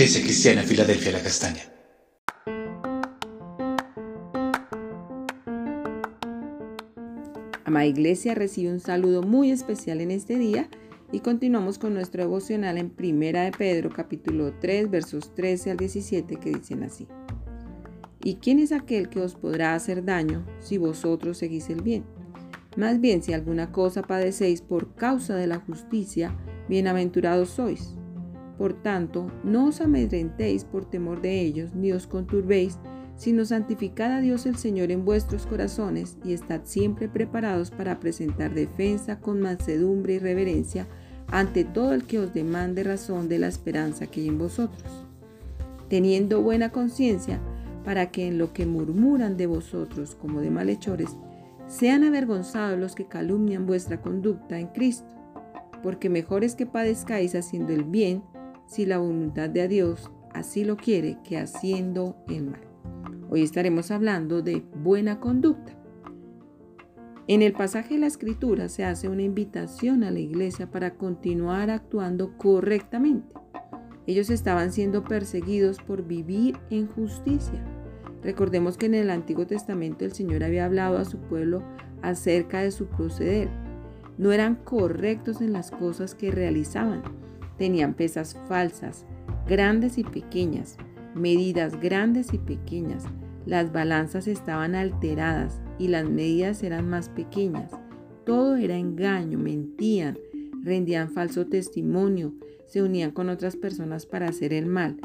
Iglesia Cristiana Filadelfia La Castaña. Amada Iglesia recibe un saludo muy especial en este día y continuamos con nuestro devocional en Primera de Pedro capítulo 3 versos 13 al 17 que dicen así. ¿Y quién es aquel que os podrá hacer daño si vosotros seguís el bien? Más bien si alguna cosa padecéis por causa de la justicia, bienaventurados sois. Por tanto, no os amedrentéis por temor de ellos, ni os conturbéis, sino santificad a Dios el Señor en vuestros corazones y estad siempre preparados para presentar defensa con mansedumbre y reverencia ante todo el que os demande razón de la esperanza que hay en vosotros, teniendo buena conciencia para que en lo que murmuran de vosotros como de malhechores, sean avergonzados los que calumnian vuestra conducta en Cristo, porque mejor es que padezcáis haciendo el bien, si la voluntad de Dios así lo quiere, que haciendo el mal. Hoy estaremos hablando de buena conducta. En el pasaje de la escritura se hace una invitación a la iglesia para continuar actuando correctamente. Ellos estaban siendo perseguidos por vivir en justicia. Recordemos que en el Antiguo Testamento el Señor había hablado a su pueblo acerca de su proceder. No eran correctos en las cosas que realizaban. Tenían pesas falsas, grandes y pequeñas, medidas grandes y pequeñas. Las balanzas estaban alteradas y las medidas eran más pequeñas. Todo era engaño, mentían, rendían falso testimonio, se unían con otras personas para hacer el mal.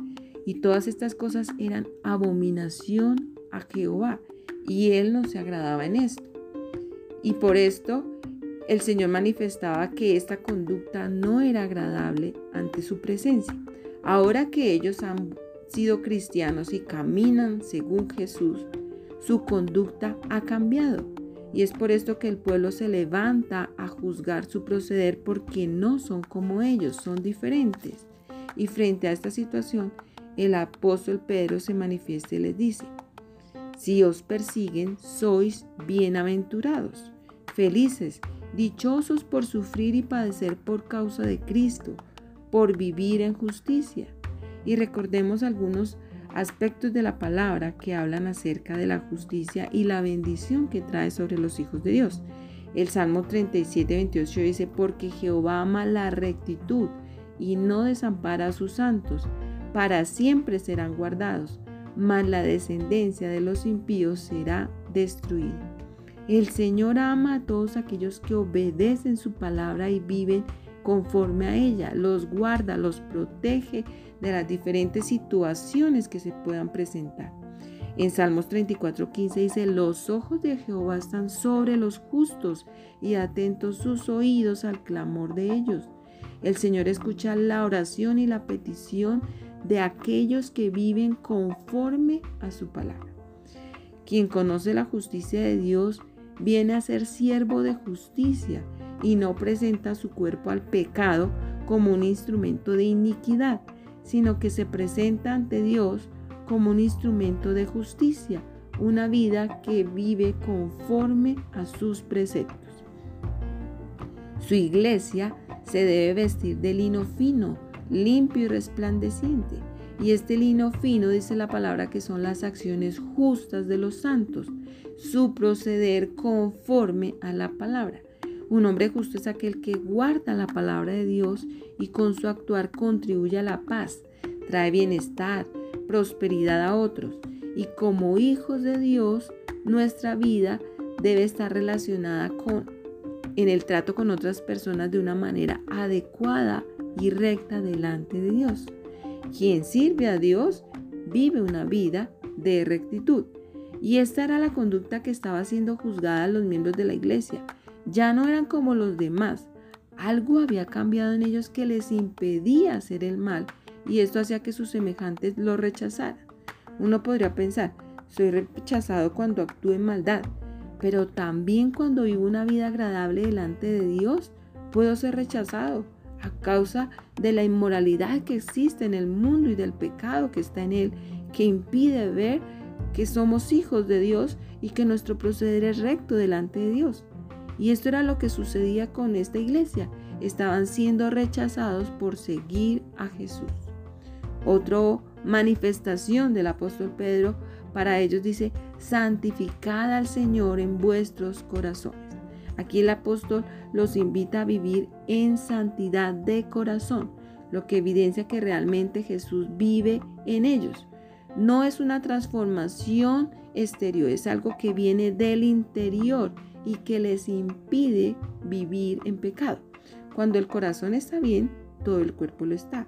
Y todas estas cosas eran abominación a Jehová y él no se agradaba en esto. Y por esto el Señor manifestaba que esta conducta no era agradable ante su presencia. Ahora que ellos han sido cristianos y caminan según Jesús, su conducta ha cambiado. Y es por esto que el pueblo se levanta a juzgar su proceder porque no son como ellos, son diferentes. Y frente a esta situación, el apóstol Pedro se manifiesta y les dice, si os persiguen, sois bienaventurados, felices, dichosos por sufrir y padecer por causa de Cristo, por vivir en justicia y recordemos algunos aspectos de la palabra que hablan acerca de la justicia y la bendición que trae sobre los hijos de Dios. El Salmo 37, 28 dice, porque Jehová ama la rectitud y no desampara a sus santos, para siempre serán guardados, mas la descendencia de los impíos será destruida. El Señor ama a todos aquellos que obedecen su palabra y viven conforme a ella, los guarda, los protege de las diferentes situaciones que se puedan presentar. En Salmos 34:15 dice, los ojos de Jehová están sobre los justos y atentos sus oídos al clamor de ellos. El Señor escucha la oración y la petición de aquellos que viven conforme a su palabra. Quien conoce la justicia de Dios viene a ser siervo de justicia y no presenta su cuerpo al pecado como un instrumento de iniquidad, sino que se presenta ante Dios como un instrumento de justicia, una vida que vive conforme a sus preceptos. Su iglesia se debe vestir de lino fino, limpio y resplandeciente. Y este lino fino dice la palabra que son las acciones justas de los santos, su proceder conforme a la palabra. Un hombre justo es aquel que guarda la palabra de Dios y con su actuar contribuye a la paz, trae bienestar, prosperidad a otros. Y como hijos de Dios, nuestra vida debe estar relacionada con en el trato con otras personas de una manera adecuada y recta delante de Dios. Quien sirve a Dios vive una vida de rectitud. Y esta era la conducta que estaba siendo juzgada a los miembros de la iglesia. Ya no eran como los demás. Algo había cambiado en ellos que les impedía hacer el mal y esto hacía que sus semejantes lo rechazaran. Uno podría pensar, soy rechazado cuando actúe en maldad, pero también cuando vivo una vida agradable delante de Dios, puedo ser rechazado a causa de la inmoralidad que existe en el mundo y del pecado que está en él, que impide ver que somos hijos de Dios y que nuestro proceder es recto delante de Dios. Y esto era lo que sucedía con esta iglesia. Estaban siendo rechazados por seguir a Jesús. Otra manifestación del apóstol Pedro para ellos dice, santificad al Señor en vuestros corazones. Aquí el apóstol los invita a vivir en santidad de corazón, lo que evidencia que realmente Jesús vive en ellos. No es una transformación exterior, es algo que viene del interior y que les impide vivir en pecado. Cuando el corazón está bien, todo el cuerpo lo está.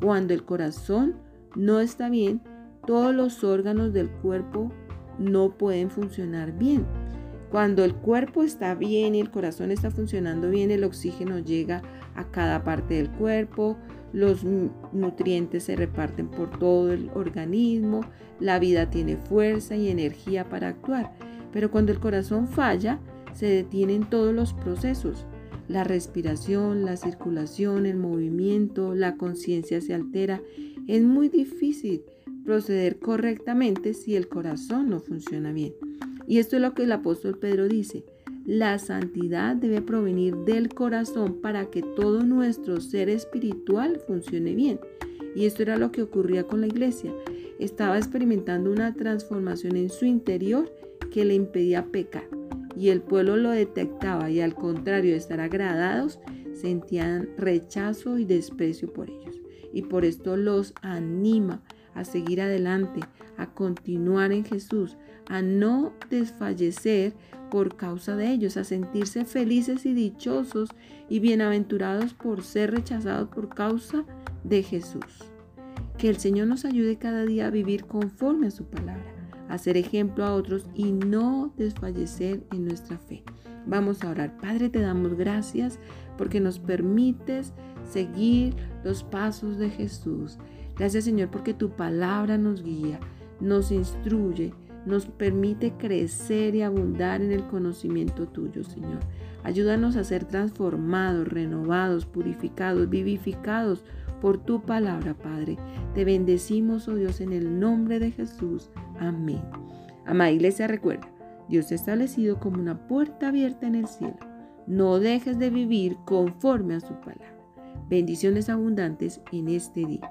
Cuando el corazón no está bien, todos los órganos del cuerpo no pueden funcionar bien. Cuando el cuerpo está bien y el corazón está funcionando bien, el oxígeno llega a cada parte del cuerpo, los nutrientes se reparten por todo el organismo, la vida tiene fuerza y energía para actuar. Pero cuando el corazón falla, se detienen todos los procesos. La respiración, la circulación, el movimiento, la conciencia se altera. Es muy difícil proceder correctamente si el corazón no funciona bien. Y esto es lo que el apóstol Pedro dice. La santidad debe provenir del corazón para que todo nuestro ser espiritual funcione bien. Y esto era lo que ocurría con la iglesia. Estaba experimentando una transformación en su interior que le impedía pecar. Y el pueblo lo detectaba y al contrario de estar agradados, sentían rechazo y desprecio por ellos. Y por esto los anima a seguir adelante, a continuar en Jesús, a no desfallecer por causa de ellos, a sentirse felices y dichosos y bienaventurados por ser rechazados por causa de Jesús. Que el Señor nos ayude cada día a vivir conforme a su palabra, a ser ejemplo a otros y no desfallecer en nuestra fe. Vamos a orar. Padre, te damos gracias porque nos permites seguir los pasos de Jesús. Gracias Señor porque tu palabra nos guía, nos instruye, nos permite crecer y abundar en el conocimiento tuyo, Señor. Ayúdanos a ser transformados, renovados, purificados, vivificados por tu palabra, Padre. Te bendecimos, oh Dios, en el nombre de Jesús. Amén. Amada iglesia, recuerda, Dios ha establecido como una puerta abierta en el cielo. No dejes de vivir conforme a su palabra. Bendiciones abundantes en este día.